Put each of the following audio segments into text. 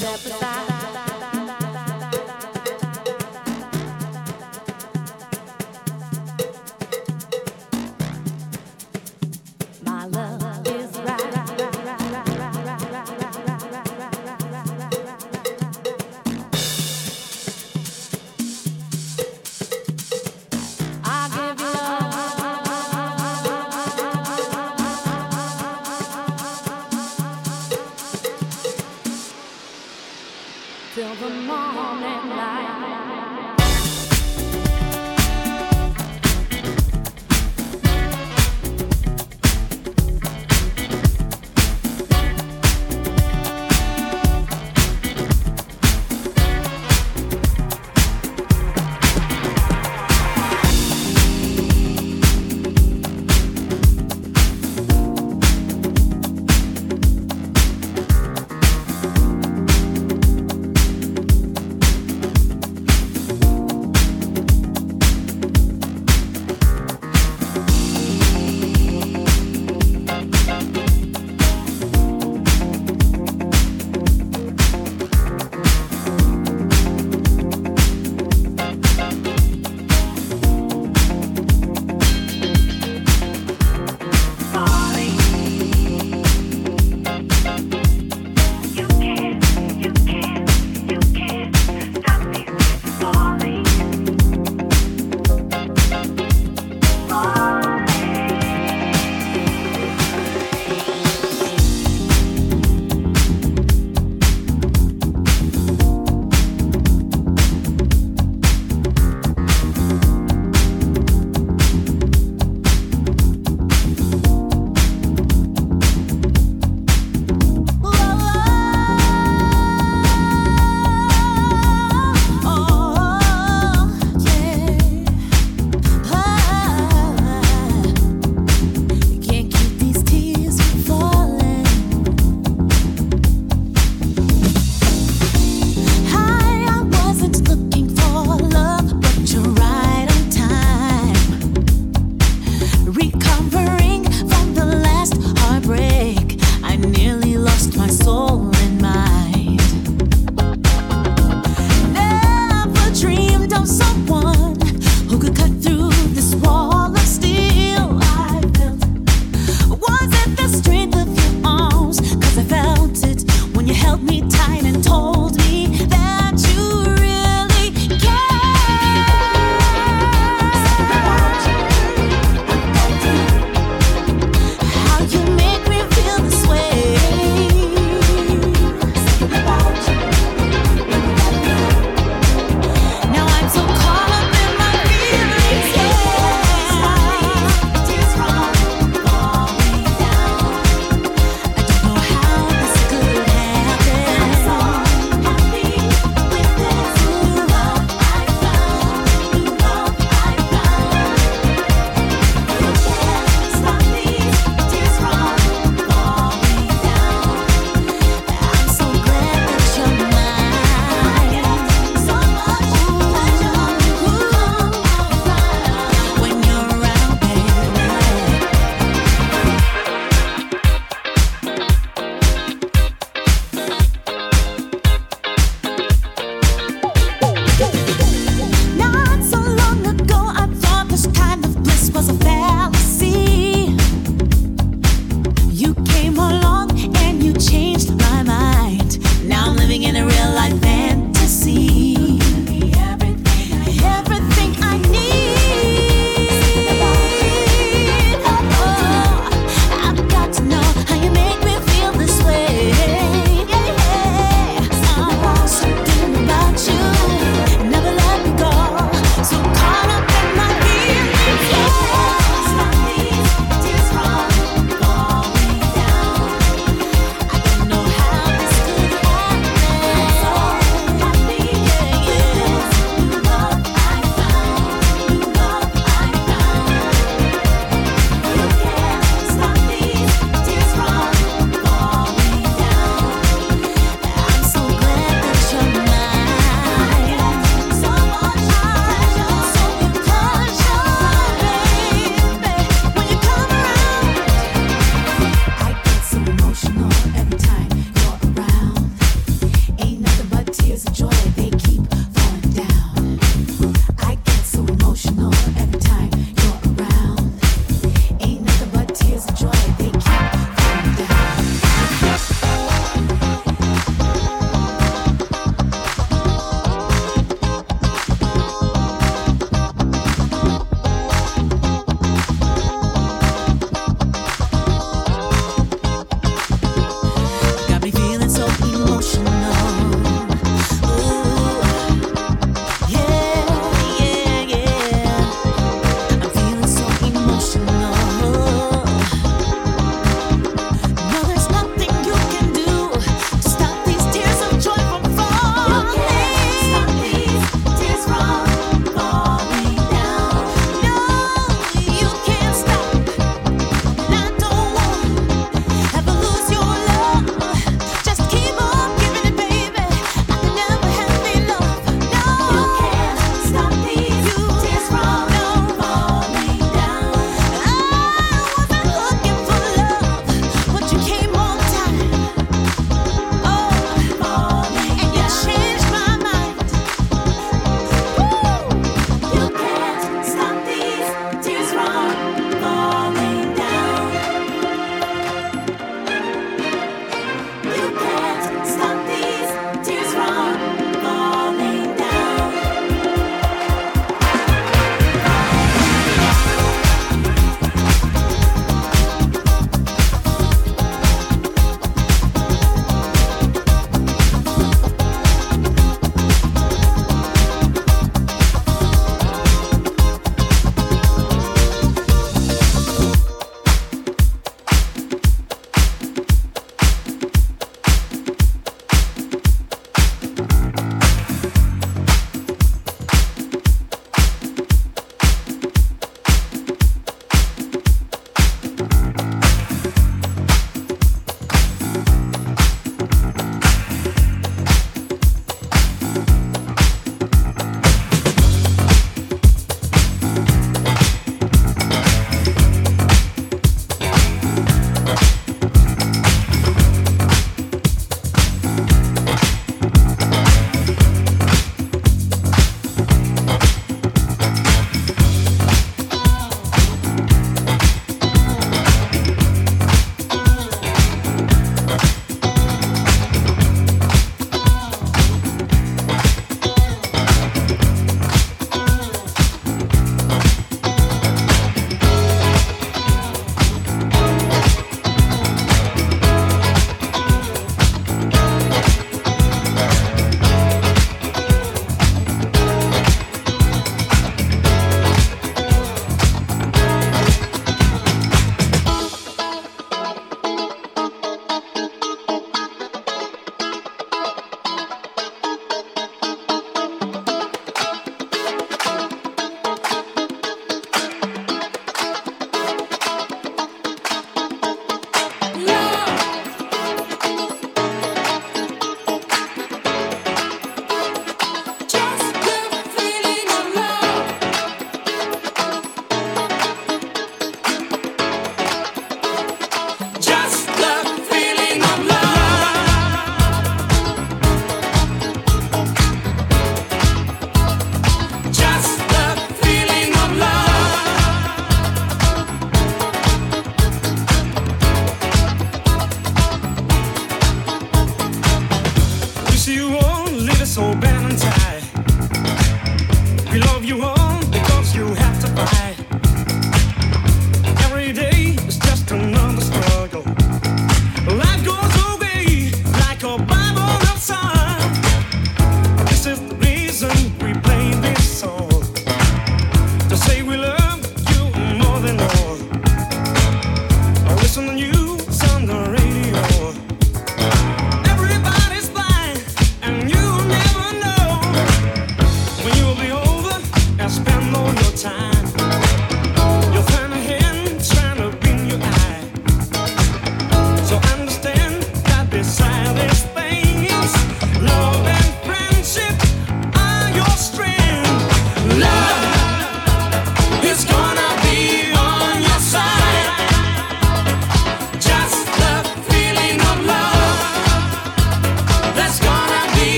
Don't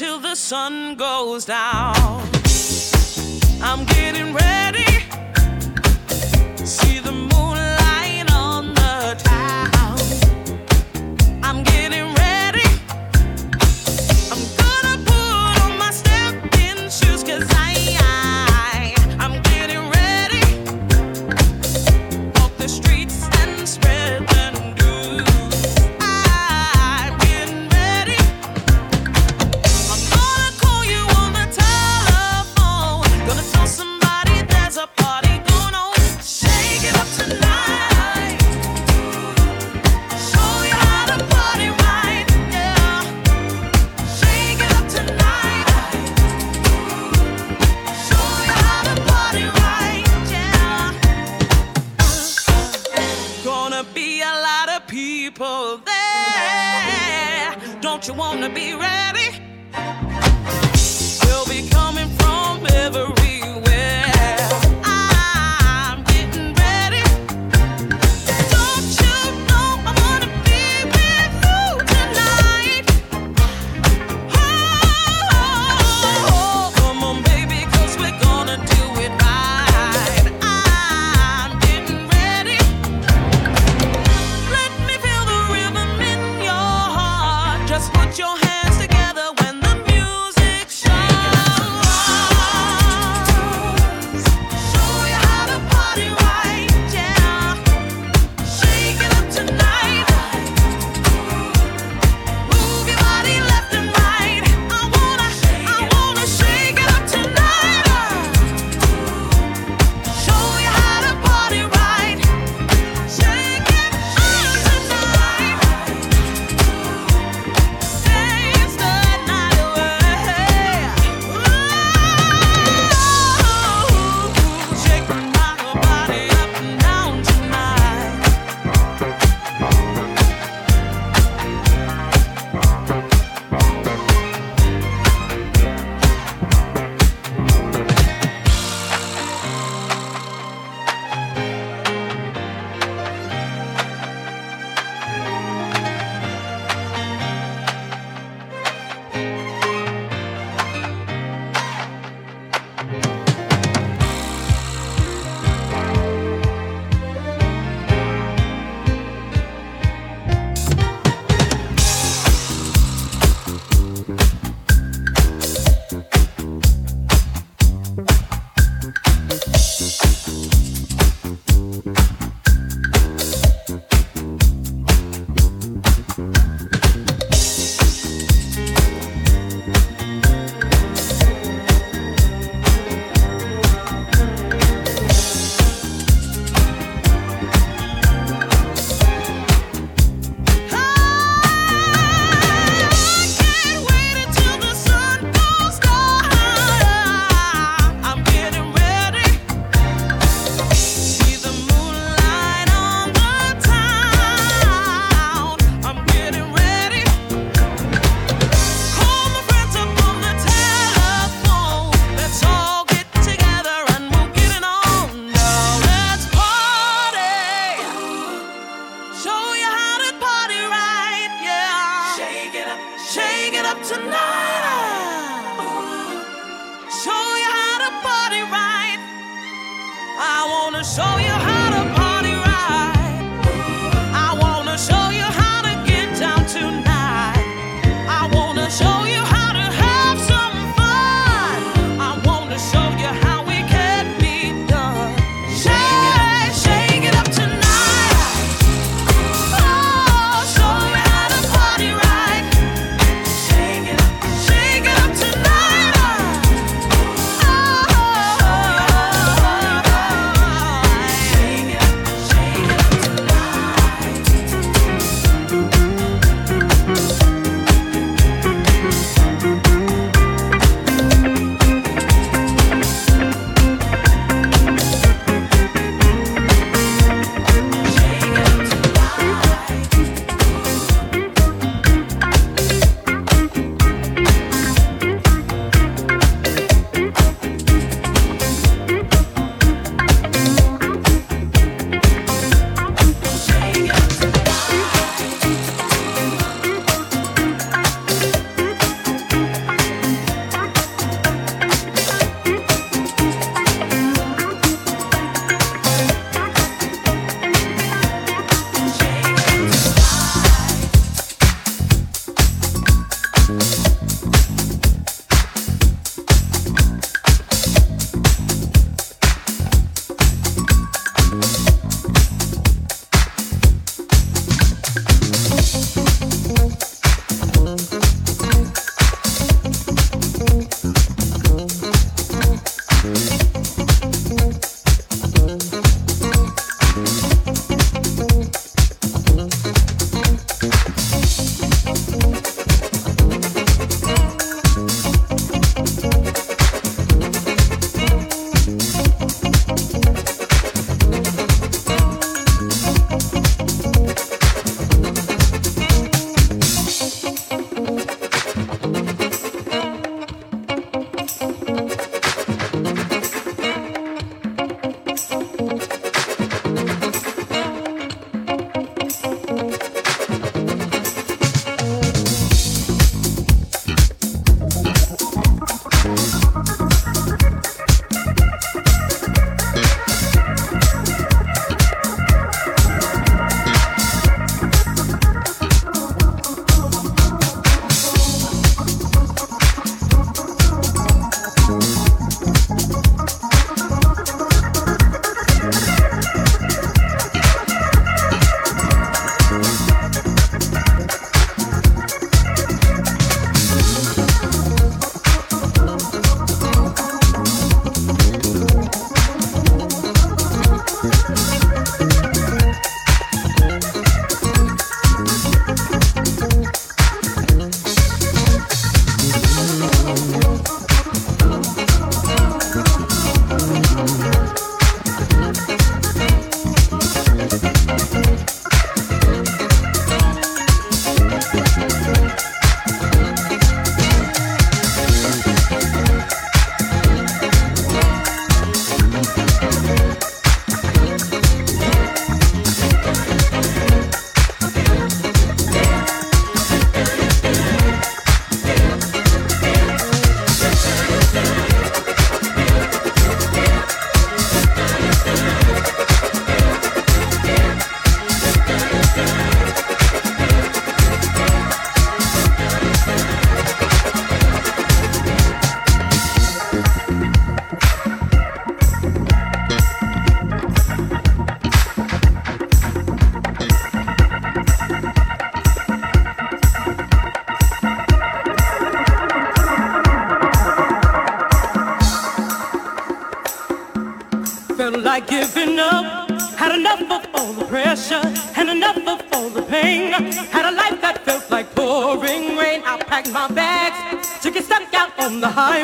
until the sun goes down. I'm getting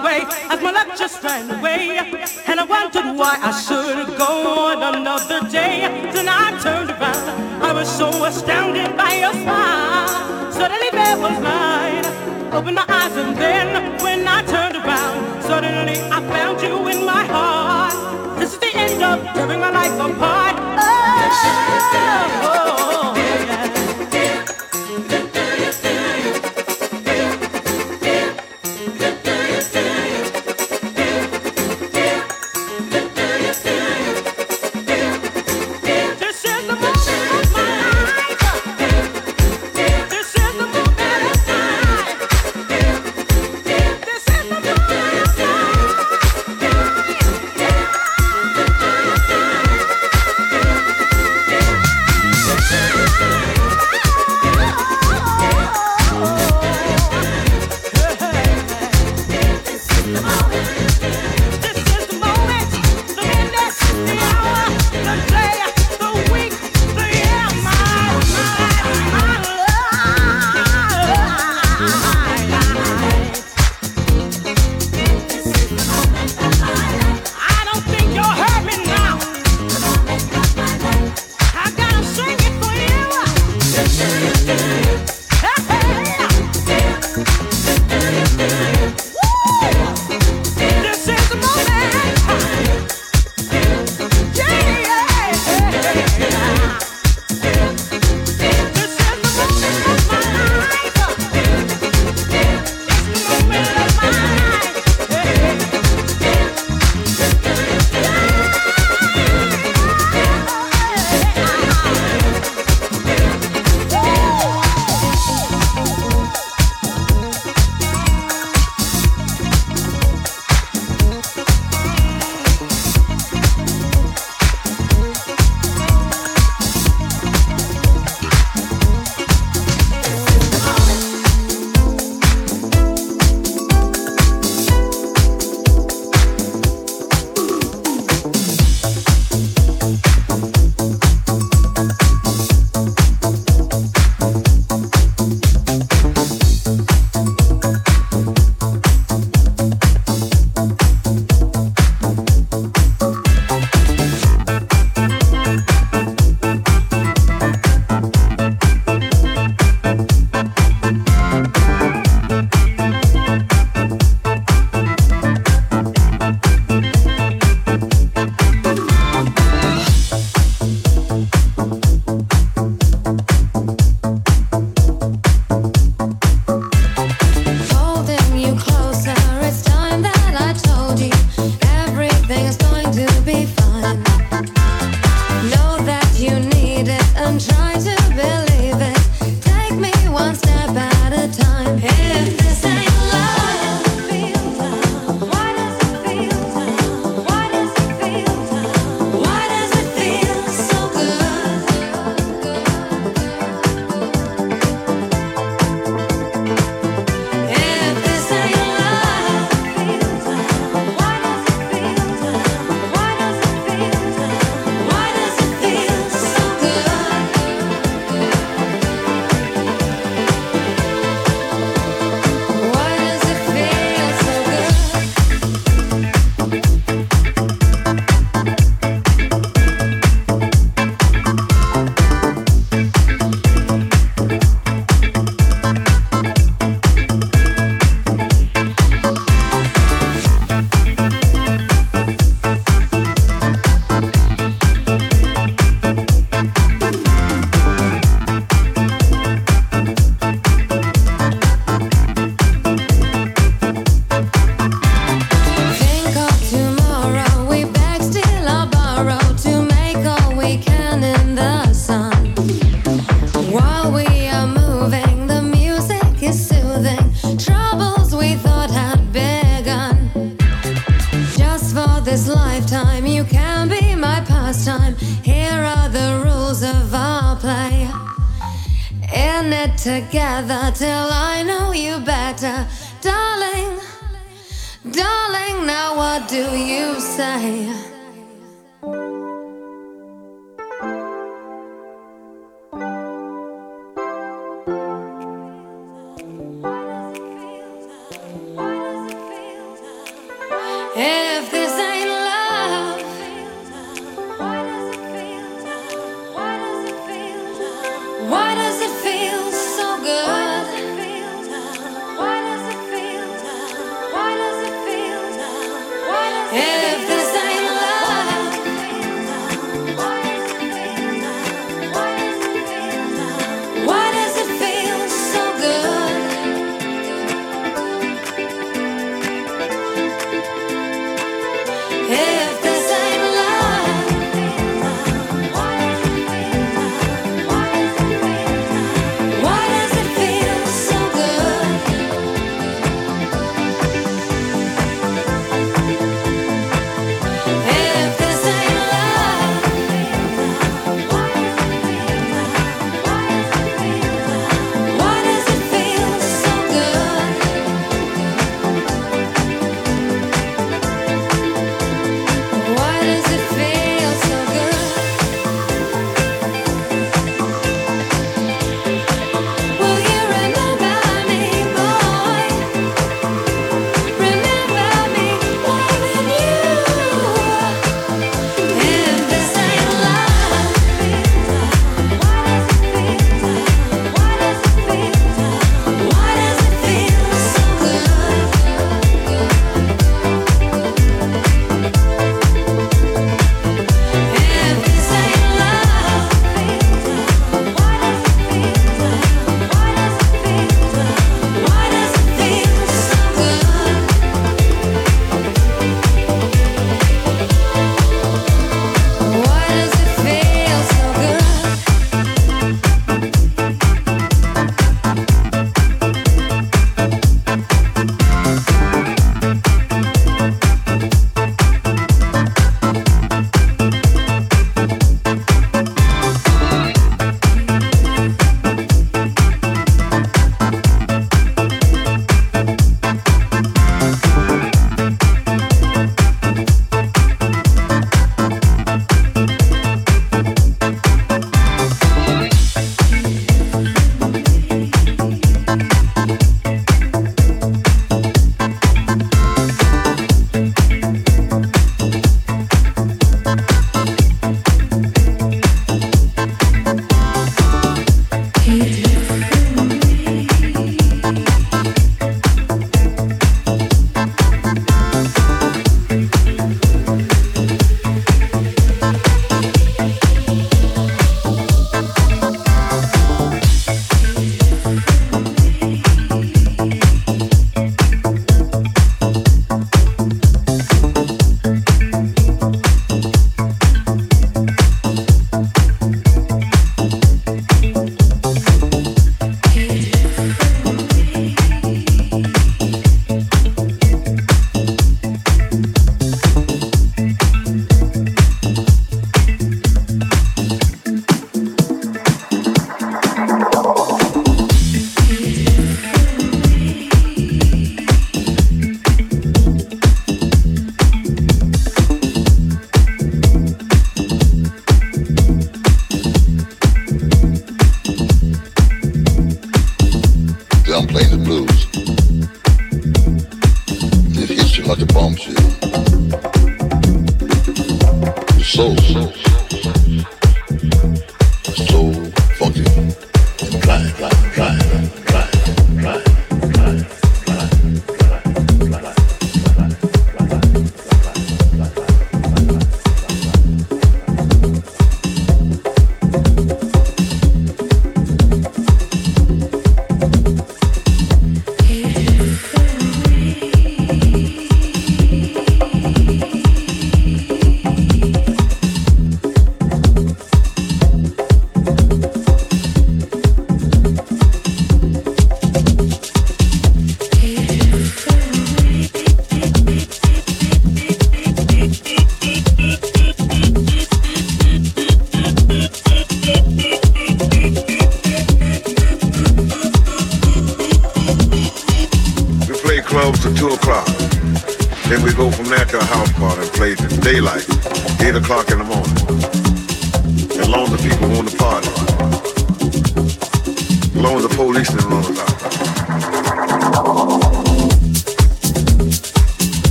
away, as my luck just ran away. And I wondered why I should have gone another day. Then I turned around, I was so astounded by your smile. Suddenly there was mine. Opened my eyes and then when I turned around, suddenly I found you in my heart. This is the end of tearing my life apart. Oh, oh, oh. Here are the rules of our play. In it together till I know you better, darling. Darling, now what do you say?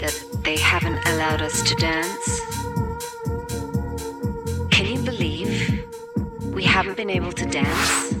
That they haven't allowed us to dance. Can you believe we haven't been able to dance?